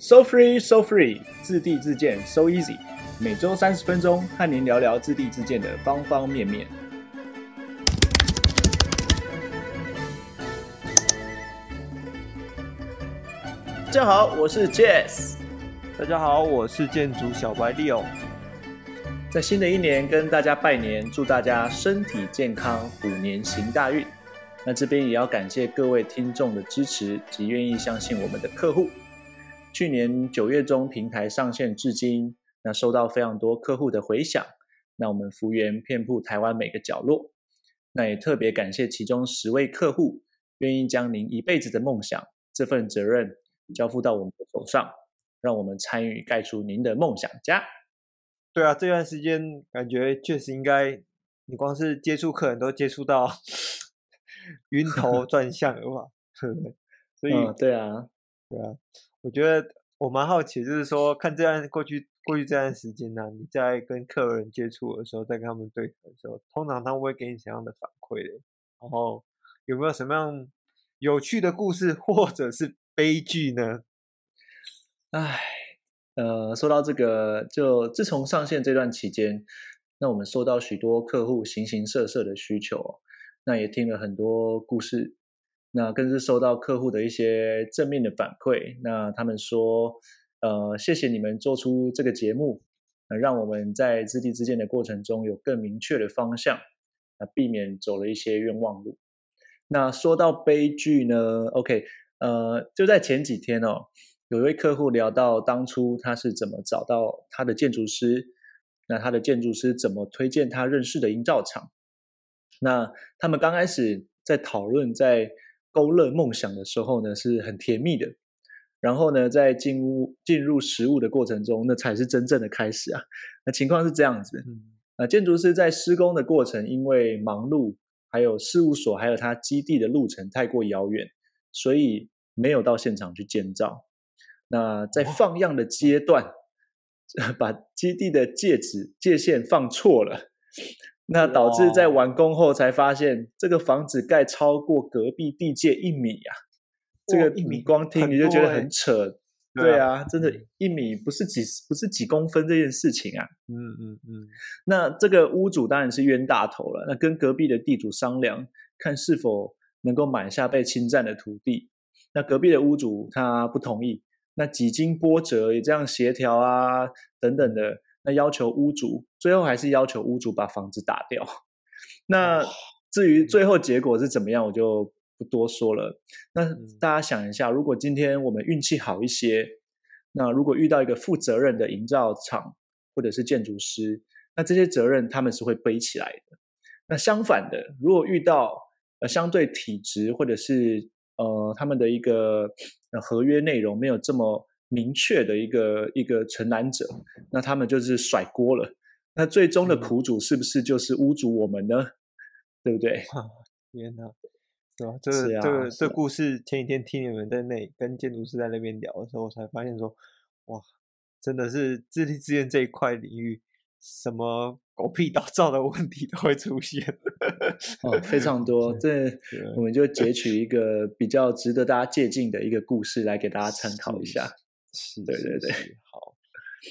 So free, so free，自地自建，so easy。每周三十分钟，和您聊聊自地自建的方方面面。大家好，我是 Jess。大家好，我是建筑小白 Leo。在新的一年跟大家拜年，祝大家身体健康，虎年行大运。那这边也要感谢各位听众的支持及愿意相信我们的客户。去年九月中平台上线至今，那收到非常多客户的回响。那我们幅员遍布台湾每个角落。那也特别感谢其中十位客户愿意将您一辈子的梦想这份责任交付到我们的手上，让我们参与盖出您的梦想家。对啊，这段时间感觉确实应该，你光是接触客人都接触到 晕头转向了吧？所以、嗯，对啊，对啊。我觉得我蛮好奇，就是说，看这段过去过去这段时间呢、你在跟客人接触的时候，在跟他们对谈的时候，通常他们会给你什么样的反馈的？然后有没有什么样有趣的故事，或者是悲剧呢？唉，呃，说到这个，就自从上线这段期间，那我们收到许多客户形形色色的需求，那也听了很多故事。那更是收到客户的一些正面的反馈。那他们说，呃，谢谢你们做出这个节目，让我们在自地自建的过程中有更明确的方向，那避免走了一些冤枉路。那说到悲剧呢，OK，呃，就在前几天哦，有一位客户聊到当初他是怎么找到他的建筑师，那他的建筑师怎么推荐他认识的营造厂。那他们刚开始在讨论在。勾勒梦想的时候呢，是很甜蜜的。然后呢，在进屋进入实物的过程中，那才是真正的开始啊。那情况是这样子，啊，建筑师在施工的过程，因为忙碌，还有事务所，还有他基地的路程太过遥远，所以没有到现场去建造。那在放样的阶段，把基地的界址界限放错了。那导致在完工后才发现，这个房子盖超过隔壁地界一米啊！这个一米光听你就觉得很扯，欸、对啊，真的，一米不是几不是几公分这件事情啊！嗯嗯嗯。那这个屋主当然是冤大头了，那跟隔壁的地主商量，看是否能够买下被侵占的土地。那隔壁的屋主他不同意，那几经波折也这样协调啊，等等的。那要求屋主，最后还是要求屋主把房子打掉。那至于最后结果是怎么样，我就不多说了。那大家想一下，如果今天我们运气好一些，那如果遇到一个负责任的营造厂或者是建筑师，那这些责任他们是会背起来的。那相反的，如果遇到呃相对体质或者是呃他们的一个合约内容没有这么明确的一个一个承担者，那他们就是甩锅了。那最终的苦主是不是就是屋主我们呢？嗯、对不对？天哪，对吧？这个这个、啊、这个、故事前几天听你们在那跟建筑师在那边聊的时候，我才发现说，哇，真的是自力自建这一块领域，什么狗屁倒灶的问题都会出现。哦，非常 多。这我们就截取一个比较值得大家借鉴的一个故事来给大家参考一下。是，对对对，好。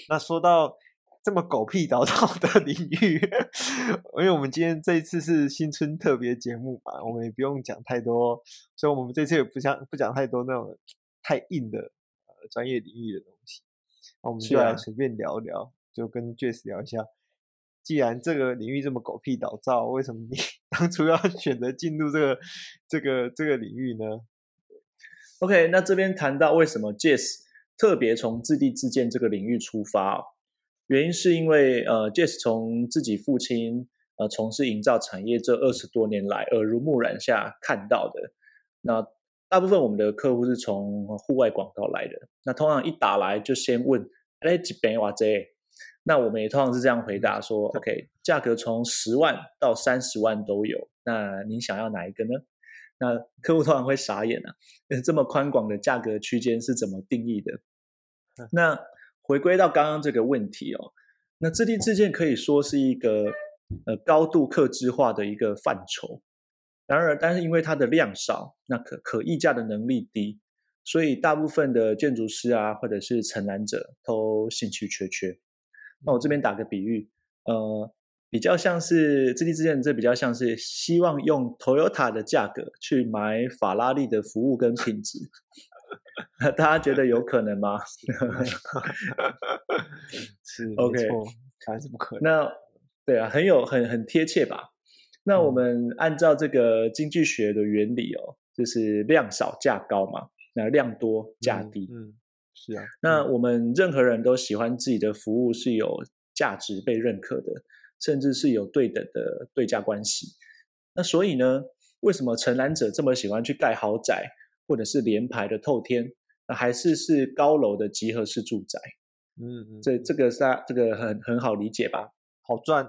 那说到这么狗屁倒灶的领域，因为我们今天这一次是新春特别节目嘛，我们也不用讲太多，所以我们这次也不想不讲太多那种太硬的呃专业领域的东西。那我们就来随便聊聊，啊、就跟 Jess 聊一下。既然这个领域这么狗屁倒灶，为什么你 当初要选择进入这个这个这个领域呢？OK，那这边谈到为什么 Jess 特别从自地自建这个领域出发，原因是因为呃，Jess 从自己父亲呃从事营造产业这二十多年来耳濡目染下看到的。那大部分我们的客户是从户外广告来的，那通常一打来就先问，哎，几边哇这？那我们也通常是这样回答说，OK，价格从十万到三十万都有，那您想要哪一个呢？那客户通常会傻眼啊，这么宽广的价格区间是怎么定义的？那回归到刚刚这个问题哦，那自定自建可以说是一个呃高度客制化的一个范畴。然而，但是因为它的量少，那可可议价的能力低，所以大部分的建筑师啊，或者是承揽者都兴趣缺缺。那我这边打个比喻，呃，比较像是自地自建，这比较像是希望用 Toyota 的价格去买法拉利的服务跟品质。大家觉得有可能吗？是 OK，还是不可能？那对啊，很有很很贴切吧？那我们按照这个经济学的原理哦，就是量少价高嘛，那量多价低。嗯，嗯，是啊。那我们任何人都喜欢自己的服务是有价值被认可的，甚至是有对等的对价关系。那所以呢，为什么承揽者这么喜欢去盖豪宅？或者是联排的透天，那还是是高楼的集合式住宅，嗯嗯，这这个是这个很很好理解吧？好赚，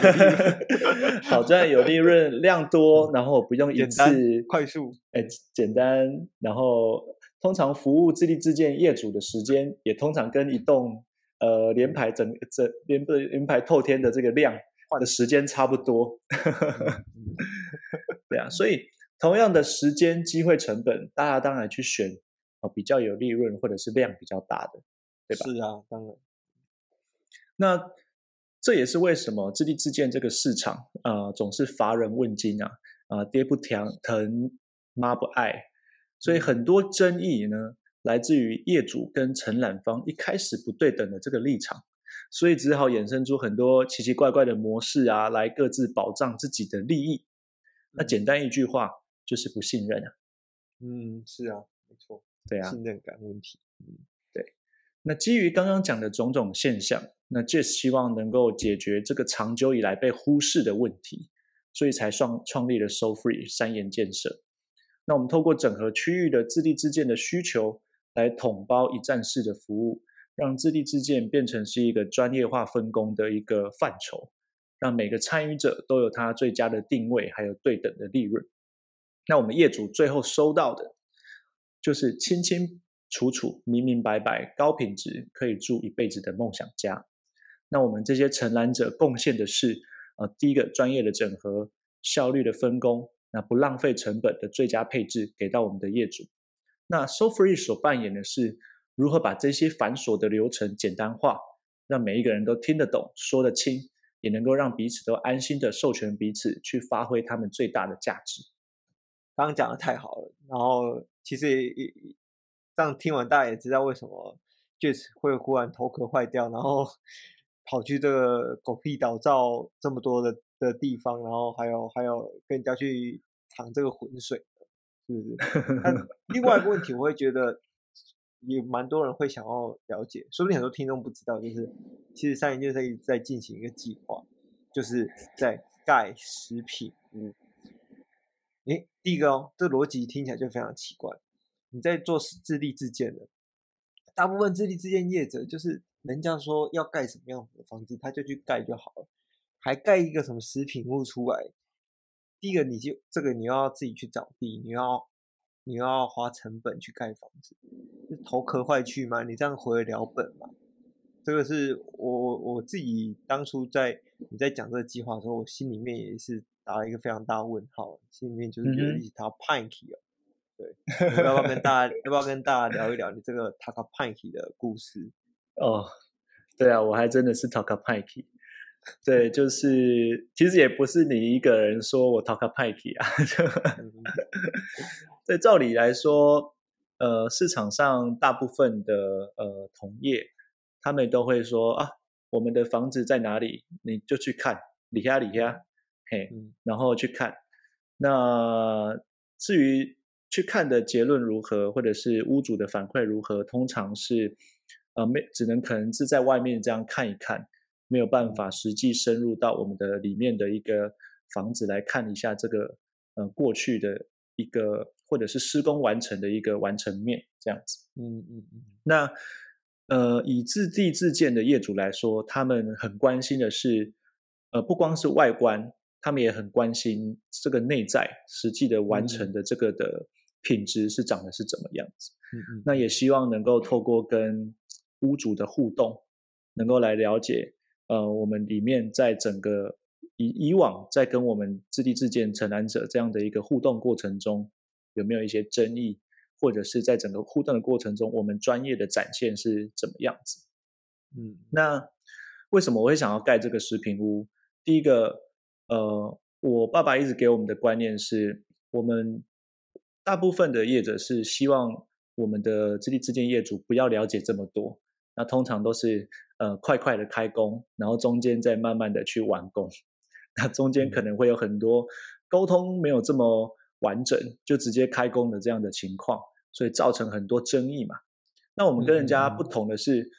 好赚有利润，量多，然后不用一次快速，哎，简单，然后通常服务自立自建业主的时间，也通常跟一栋呃连排整整连不连排透天的这个量的时间差不多，对啊，所以。同样的时间、机会成本，大家当然去选哦比较有利润或者是量比较大的，对吧？是啊，当然。那这也是为什么自地自建这个市场啊、呃、总是乏人问津啊啊、呃、爹不疼疼妈不爱，所以很多争议呢来自于业主跟承揽方一开始不对等的这个立场，所以只好衍生出很多奇奇怪怪的模式啊，来各自保障自己的利益。那简单一句话。就是不信任啊，嗯，是啊，没错，对啊，信任感问题，嗯，对。那基于刚刚讲的种种现象，那 Jess 希望能够解决这个长久以来被忽视的问题，所以才创创立了 SoFree 三言建设。那我们透过整合区域的自地自建的需求，来统包一站式的服务，让自地自建变成是一个专业化分工的一个范畴，让每个参与者都有他最佳的定位，还有对等的利润。那我们业主最后收到的，就是清清楚楚、明明白白、高品质，可以住一辈子的梦想家。那我们这些承揽者贡献的是，呃，第一个专业的整合、效率的分工，那不浪费成本的最佳配置给到我们的业主。那 SoFree 所扮演的是如何把这些繁琐的流程简单化，让每一个人都听得懂、说得清，也能够让彼此都安心的授权彼此去发挥他们最大的价值。刚刚讲的太好了，然后其实也也这样听完，大家也知道为什么 Jess 会忽然头壳坏掉，然后 跑去这个狗屁倒灶这么多的的地方，然后还有还有跟人家去淌这个浑水，是不是？那 另外一个问题，我会觉得也蛮多人会想要了解，说不定很多听众不知道，就是其实三妍建设一直在进行一个计划，就是在盖食品屋。诶，第一个哦，这逻辑听起来就非常奇怪。你在做自立自建的，大部分自立自建业者就是人家说要盖什么样子的房子，他就去盖就好了，还盖一个什么食品屋出来。第一个，你就这个你要自己去找地，你要你要花成本去盖房子，是头壳坏去吗？你这样回得了本吗？这个是我我自己当初在你在讲这个计划的时候，我心里面也是。打了一个非常大的问号，心里面就是觉得一条 Pinky 哦，对，要不要跟大家要不要跟大家聊一聊你这个 Taka Pinky 的故事？哦，对啊，我还真的是 Taka Pinky，对，就是其实也不是你一个人说我 talk a Pinky 啊，对，照理来说，呃，市场上大部分的呃同业，他们都会说啊，我们的房子在哪里，你就去看，里下里下。嘿，然后去看。那至于去看的结论如何，或者是屋主的反馈如何，通常是呃没只能可能是在外面这样看一看，没有办法实际深入到我们的里面的一个房子来看一下这个呃过去的一个或者是施工完成的一个完成面这样子。嗯嗯嗯。那呃以自地自建的业主来说，他们很关心的是呃不光是外观。他们也很关心这个内在实际的完成的这个的品质是长得是怎么样子。嗯嗯。那也希望能够透过跟屋主的互动，能够来了解，呃，我们里面在整个以以往在跟我们自地自建承揽者这样的一个互动过程中，有没有一些争议，或者是在整个互动的过程中，我们专业的展现是怎么样子？嗯，那为什么我会想要盖这个食品屋？第一个，呃，我爸爸一直给我们的观念是，我们大部分的业者是希望我们的自立自建业主不要了解这么多，那通常都是呃快快的开工，然后中间再慢慢的去完工，那中间可能会有很多沟通没有这么完整，就直接开工的这样的情况，所以造成很多争议嘛。那我们跟人家不同的是，嗯、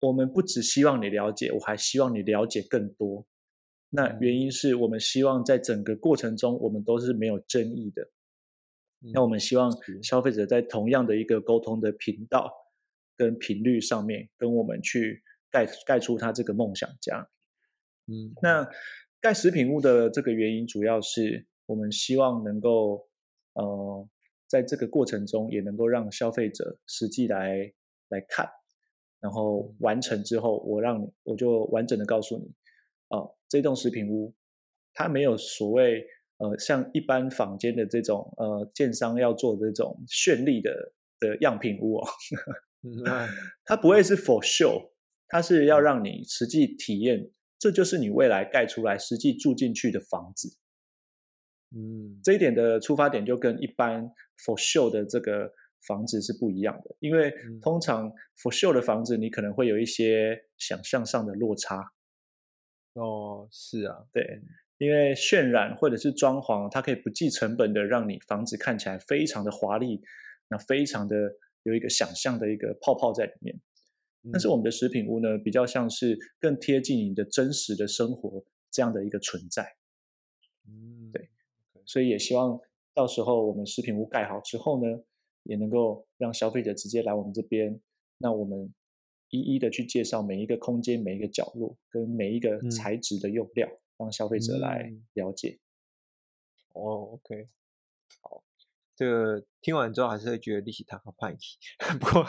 我们不只希望你了解，我还希望你了解更多。那原因是我们希望在整个过程中，我们都是没有争议的。嗯、那我们希望消费者在同样的一个沟通的频道跟频率上面，跟我们去盖盖出他这个梦想家。嗯，那盖食品屋的这个原因，主要是。我们希望能够，呃，在这个过程中也能够让消费者实际来来看，然后完成之后，我让你我就完整的告诉你，啊、呃，这栋食品屋它没有所谓呃像一般坊间的这种呃建商要做这种绚丽的的样品屋哦，它不会是 for show，它是要让你实际体验，这就是你未来盖出来实际住进去的房子。嗯，这一点的出发点就跟一般 for show 的这个房子是不一样的，因为通常 for show 的房子你可能会有一些想象上的落差。哦，是啊，对，因为渲染或者是装潢，它可以不计成本的让你房子看起来非常的华丽，那非常的有一个想象的一个泡泡在里面。但是我们的食品屋呢，比较像是更贴近你的真实的生活这样的一个存在。嗯，对。所以也希望到时候我们食品屋盖好之后呢，也能够让消费者直接来我们这边，那我们一一的去介绍每一个空间、每一个角落跟每一个材质的用料，嗯、让消费者来了解。哦，OK，好，这个听完之后还是会觉得利息塔很叛逆，不过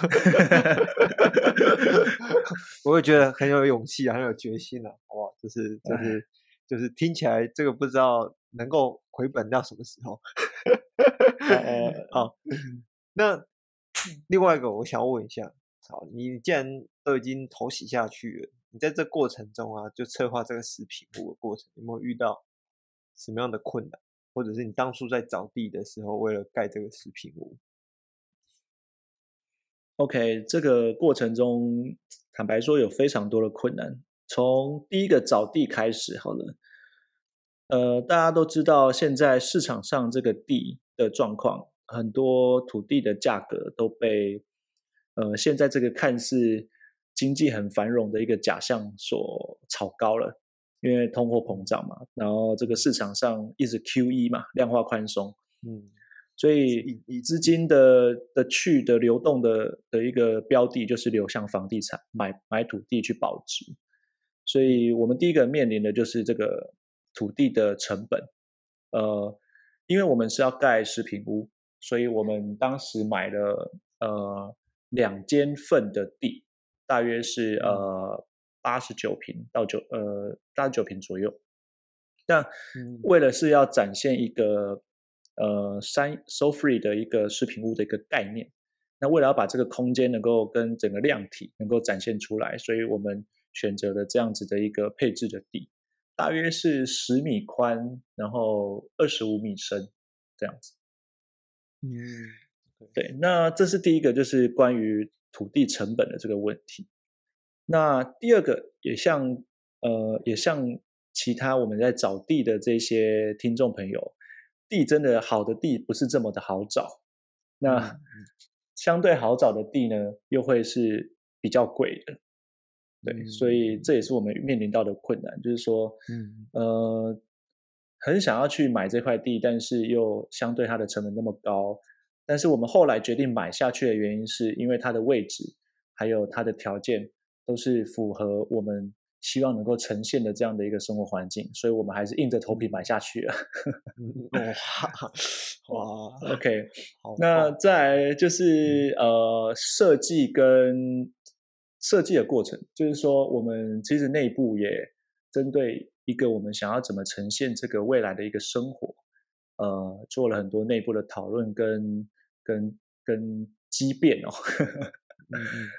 我会觉得很有勇气啊，很有决心啊，好不好？就是就是就是听起来这个不知道。能够回本到什么时候？呃，好，那另外一个我想问一下，好，你既然都已经投洗下去了，你在这过程中啊，就策划这个食品屋的过程，有没有遇到什么样的困难？或者是你当初在找地的时候，为了盖这个食品屋？OK，这个过程中，坦白说有非常多的困难，从第一个找地开始，好了。呃，大家都知道，现在市场上这个地的状况，很多土地的价格都被呃现在这个看似经济很繁荣的一个假象所炒高了，因为通货膨胀嘛，然后这个市场上一直 QE 嘛，量化宽松，嗯，所以以资金的的去的流动的的一个标的就是流向房地产，买买土地去保值，所以我们第一个面临的就是这个。土地的成本，呃，因为我们是要盖食品屋，所以我们当时买了呃两间份的地，大约是呃八十九平到九呃八十九平左右。那为了是要展现一个呃三 so free 的一个视频屋的一个概念，那为了要把这个空间能够跟整个量体能够展现出来，所以我们选择了这样子的一个配置的地。大约是十米宽，然后二十五米深，这样子。嗯，对。那这是第一个，就是关于土地成本的这个问题。那第二个，也像呃，也像其他我们在找地的这些听众朋友，地真的好的地不是这么的好找。那 相对好找的地呢，又会是比较贵的。对，所以这也是我们面临到的困难，就是说，嗯，呃，很想要去买这块地，但是又相对它的成本那么高，但是我们后来决定买下去的原因，是因为它的位置还有它的条件都是符合我们希望能够呈现的这样的一个生活环境，所以我们还是硬着头皮买下去了。哇，哇，OK，好，那再来就是呃，设计跟。设计的过程，就是说，我们其实内部也针对一个我们想要怎么呈现这个未来的一个生活，呃，做了很多内部的讨论跟跟跟激变哦。嗯嗯，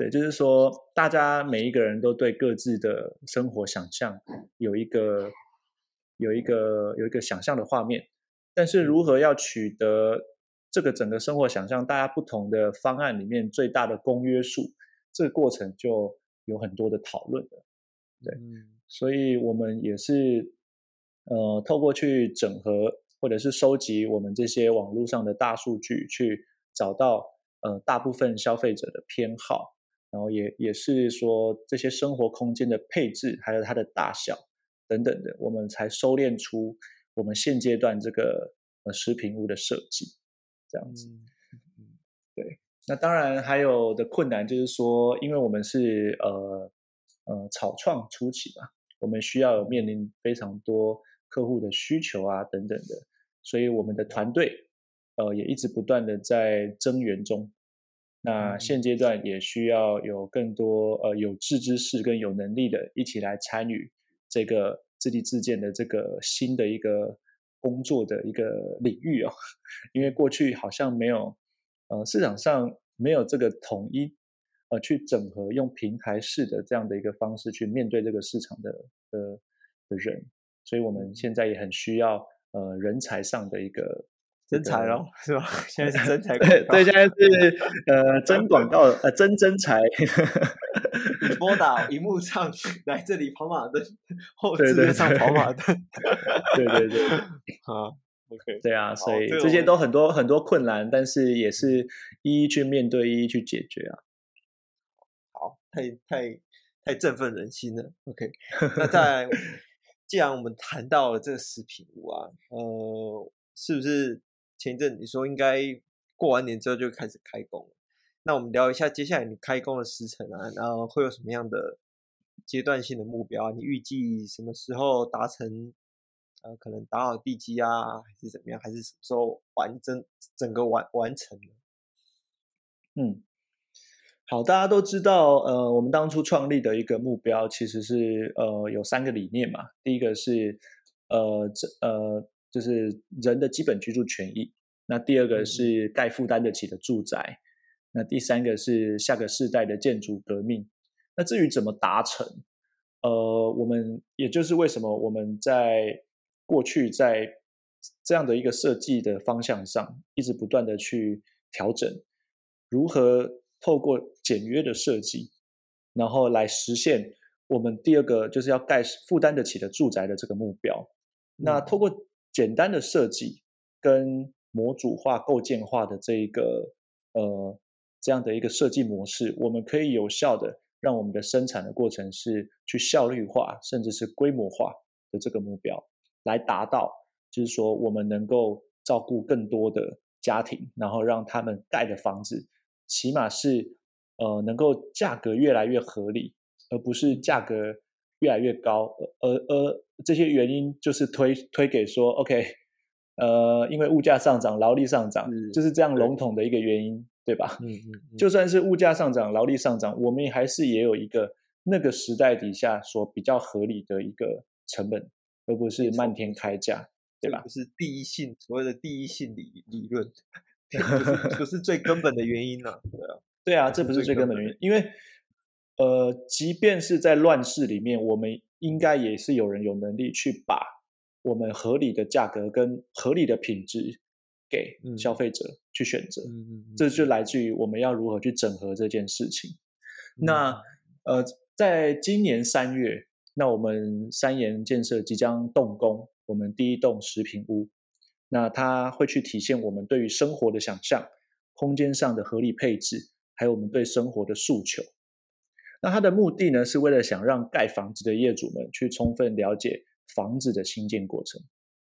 对，就是说大家每一个人都对各自的生活想象有一个有一个有一个想象的画面，但是如何要取得这个整个生活想象，大家不同的方案里面最大的公约数，这个过程就有很多的讨论的。对，所以我们也是呃，透过去整合或者是收集我们这些网络上的大数据，去找到呃大部分消费者的偏好，然后也也是说这些生活空间的配置，还有它的大小等等的，我们才收敛出我们现阶段这个呃食品屋的设计这样子。对，那当然还有的困难就是说，因为我们是呃。呃，草创初期嘛，我们需要面临非常多客户的需求啊，等等的，所以我们的团队呃也一直不断的在增援中。那现阶段也需要有更多呃有志之士跟有能力的一起来参与这个自立自建的这个新的一个工作的一个领域哦，因为过去好像没有呃市场上没有这个统一。呃，去整合用平台式的这样的一个方式去面对这个市场的的的人，所以我们现在也很需要呃人才上的一个人才咯，是吧？现在是真才 对，对，现在是呃真广告呃真真才，你拨打荧幕上来这里跑马灯，后置上跑马灯，对对对，好，OK，对啊，所以这些都很多很多困难，但是也是一一去面对，一一去解决啊。好太太太振奋人心了，OK。那在既然我们谈到了这个食品屋啊，呃，是不是前一阵你说应该过完年之后就开始开工？那我们聊一下接下来你开工的时程啊，然后会有什么样的阶段性的目标啊？你预计什么时候达成？呃，可能打好地基啊，还是怎么样？还是什么时候完整整个完完成？嗯。好，大家都知道，呃，我们当初创立的一个目标其实是，呃，有三个理念嘛。第一个是，呃，这呃，就是人的基本居住权益。那第二个是盖负担得起的住宅。那第三个是下个世代的建筑革命。那至于怎么达成，呃，我们也就是为什么我们在过去在这样的一个设计的方向上，一直不断的去调整，如何。透过简约的设计，然后来实现我们第二个就是要盖负担得起的住宅的这个目标。那透过简单的设计跟模组化、构建化的这一个呃这样的一个设计模式，我们可以有效的让我们的生产的过程是去效率化，甚至是规模化的这个目标，来达到就是说我们能够照顾更多的家庭，然后让他们盖的房子。起码是，呃，能够价格越来越合理，而不是价格越来越高，而而这些原因就是推推给说，OK，呃，因为物价上涨，劳力上涨，嗯、就是这样笼统的一个原因，对，对吧？嗯嗯。嗯，就算是物价上涨，劳力上涨，我们还是也有一个那个时代底下所比较合理的一个成本，而不是漫天开价，对吧？是第一性，所谓的第一性理理论。不是不是最根本的原因呢？对啊，对啊，这不是最根本的原因，因为呃，即便是在乱世里面，我们应该也是有人有能力去把我们合理的价格跟合理的品质给消费者去选择。嗯嗯嗯，这就来自于我们要如何去整合这件事情。嗯、那呃，在今年三月，那我们三妍建设即将动工，我们第一栋食品屋。那它会去体现我们对于生活的想象，空间上的合理配置，还有我们对生活的诉求。那它的目的呢，是为了想让盖房子的业主们去充分了解房子的兴建过程，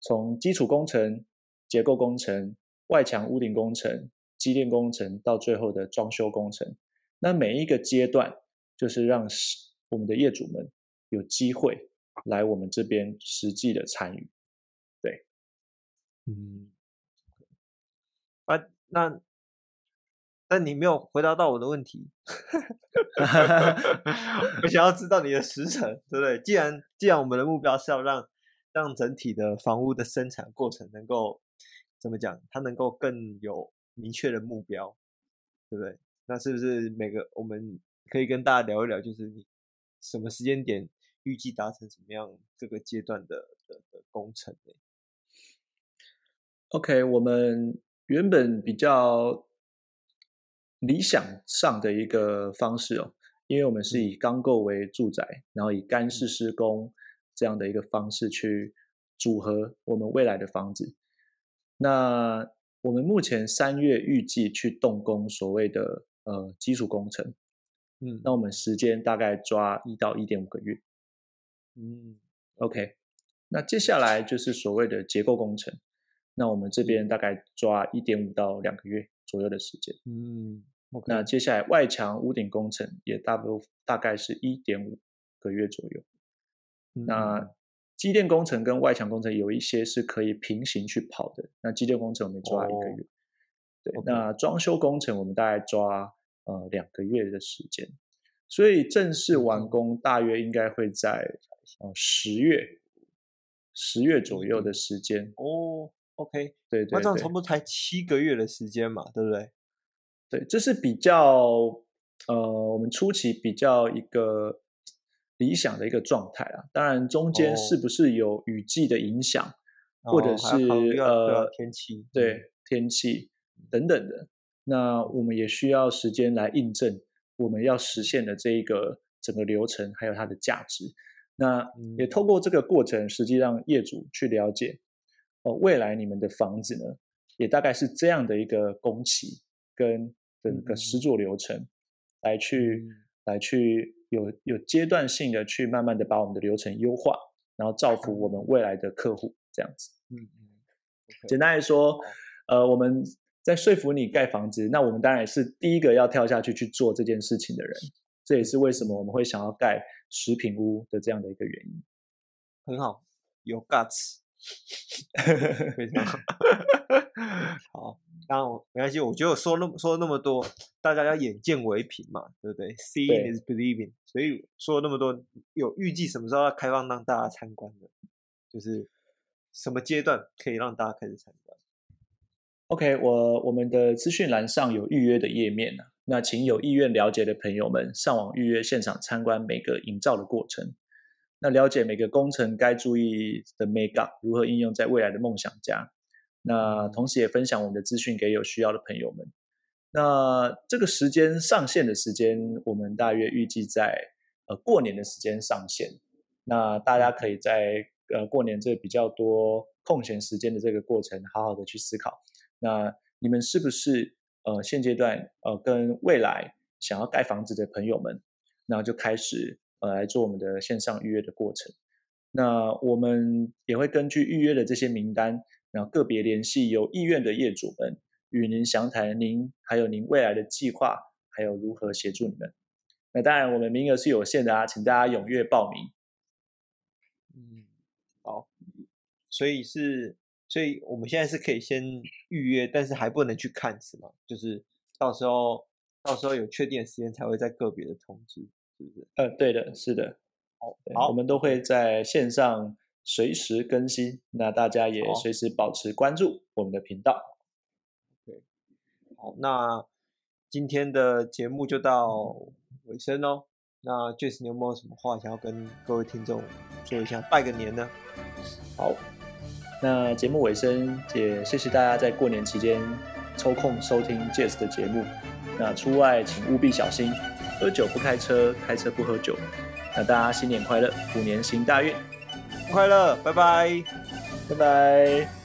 从基础工程、结构工程、外墙屋顶工程、机电工程到最后的装修工程。那每一个阶段，就是让我们的业主们有机会来我们这边实际的参与。对嗯，啊，那那你没有回答到我的问题，我想要知道你的时程，对不对？既然既然我们的目标是要让让整体的房屋的生产过程能够怎么讲，它能够更有明确的目标，对不对？那是不是每个我们可以跟大家聊一聊，就是你什么时间点预计达成什么样这个阶段的的的工程呢？OK，我们原本比较理想上的一个方式哦，因为我们是以钢构为住宅，然后以干式施工这样的一个方式去组合我们未来的房子。那我们目前三月预计去动工所谓的呃基础工程，嗯，那我们时间大概抓一到一点五个月，嗯，OK，那接下来就是所谓的结构工程，那我们这边大概抓一点五到两个月左右的时间，嗯那接下来外墙屋顶工程也大部大概是一点五个月左右，嗯、那。机电工程跟外墙工程有一些是可以平行去跑的。那机电工程我们抓一个月，哦、对。那装修工程我们大概抓呃两个月的时间，所以正式完工大约应该会在呃十月十月左右的时间。哦，OK，对，对对，那这样差不多才七个月的时间嘛，对不对？对，这是比较呃我们初期比较一个。理想的一个状态啊，当然中间是不是有雨季的影响，哦、或者是呃天气，对天气等等的，那我们也需要时间来印证我们要实现的这一个整个流程还有它的价值。那也透过这个过程，实际让业主去了解哦，未来你们的房子呢，也大概是这样的一个工期跟整个施作流程来去、嗯、来去。有有阶段性的去慢慢的把我们的流程优化，然后造福我们未来的客户，这样子。嗯嗯。简单来说，呃，我们在说服你盖房子，那我们当然是第一个要跳下去去做这件事情的人。这也是为什么我们会想要盖食品屋的这样的一个原因。很好，有 guts。非常好。好。当然，没关系。我觉得我说那么说那么多，大家要眼见为凭嘛，对不对？Seeing is believing。所以说那么多，有预计什么时候要开放让大家参观的？就是什么阶段可以让大家开始参观？OK，我我们的资讯栏上有预约的页面呢。那请有意愿了解的朋友们上网预约现场参观每个营造的过程。那了解每个工程该注意的 make up 如何应用在未来的梦想家。那同时也分享我们的资讯给有需要的朋友们。那这个时间上线的时间，我们大约预计在呃过年的时间上线。那大家可以在呃过年这比较多空闲时间的这个过程，好好的去思考。那你们是不是呃现阶段呃跟未来想要盖房子的朋友们，那就开始呃来做我们的线上预约的过程。那我们也会根据预约的这些名单。然后个别联系有意愿的业主们，与您详谈您还有您未来的计划，还有如何协助你们。那当然，我们名额是有限的啊，请大家踊跃报名。嗯，好，所以是，所以我们现在是可以先预约，但是还不能去看，是吗？就是到时候，到时候有确定的时间才会在个别的通知，是不是？呃，对的，是的。好，好，我们都会在线上。随时更新，那大家也随时保持关注我们的频道。对，好，那今天的节目就到尾声喽。那 Jess，你有没有什么话想要跟各位听众说一下，拜个年呢？好，那节目尾声也谢谢大家在过年期间抽空收听 Jess 的节目。那出外请务必小心，喝酒不开车，开车不喝酒。那大家新年快乐，虎年行大运。快乐，拜拜，拜拜。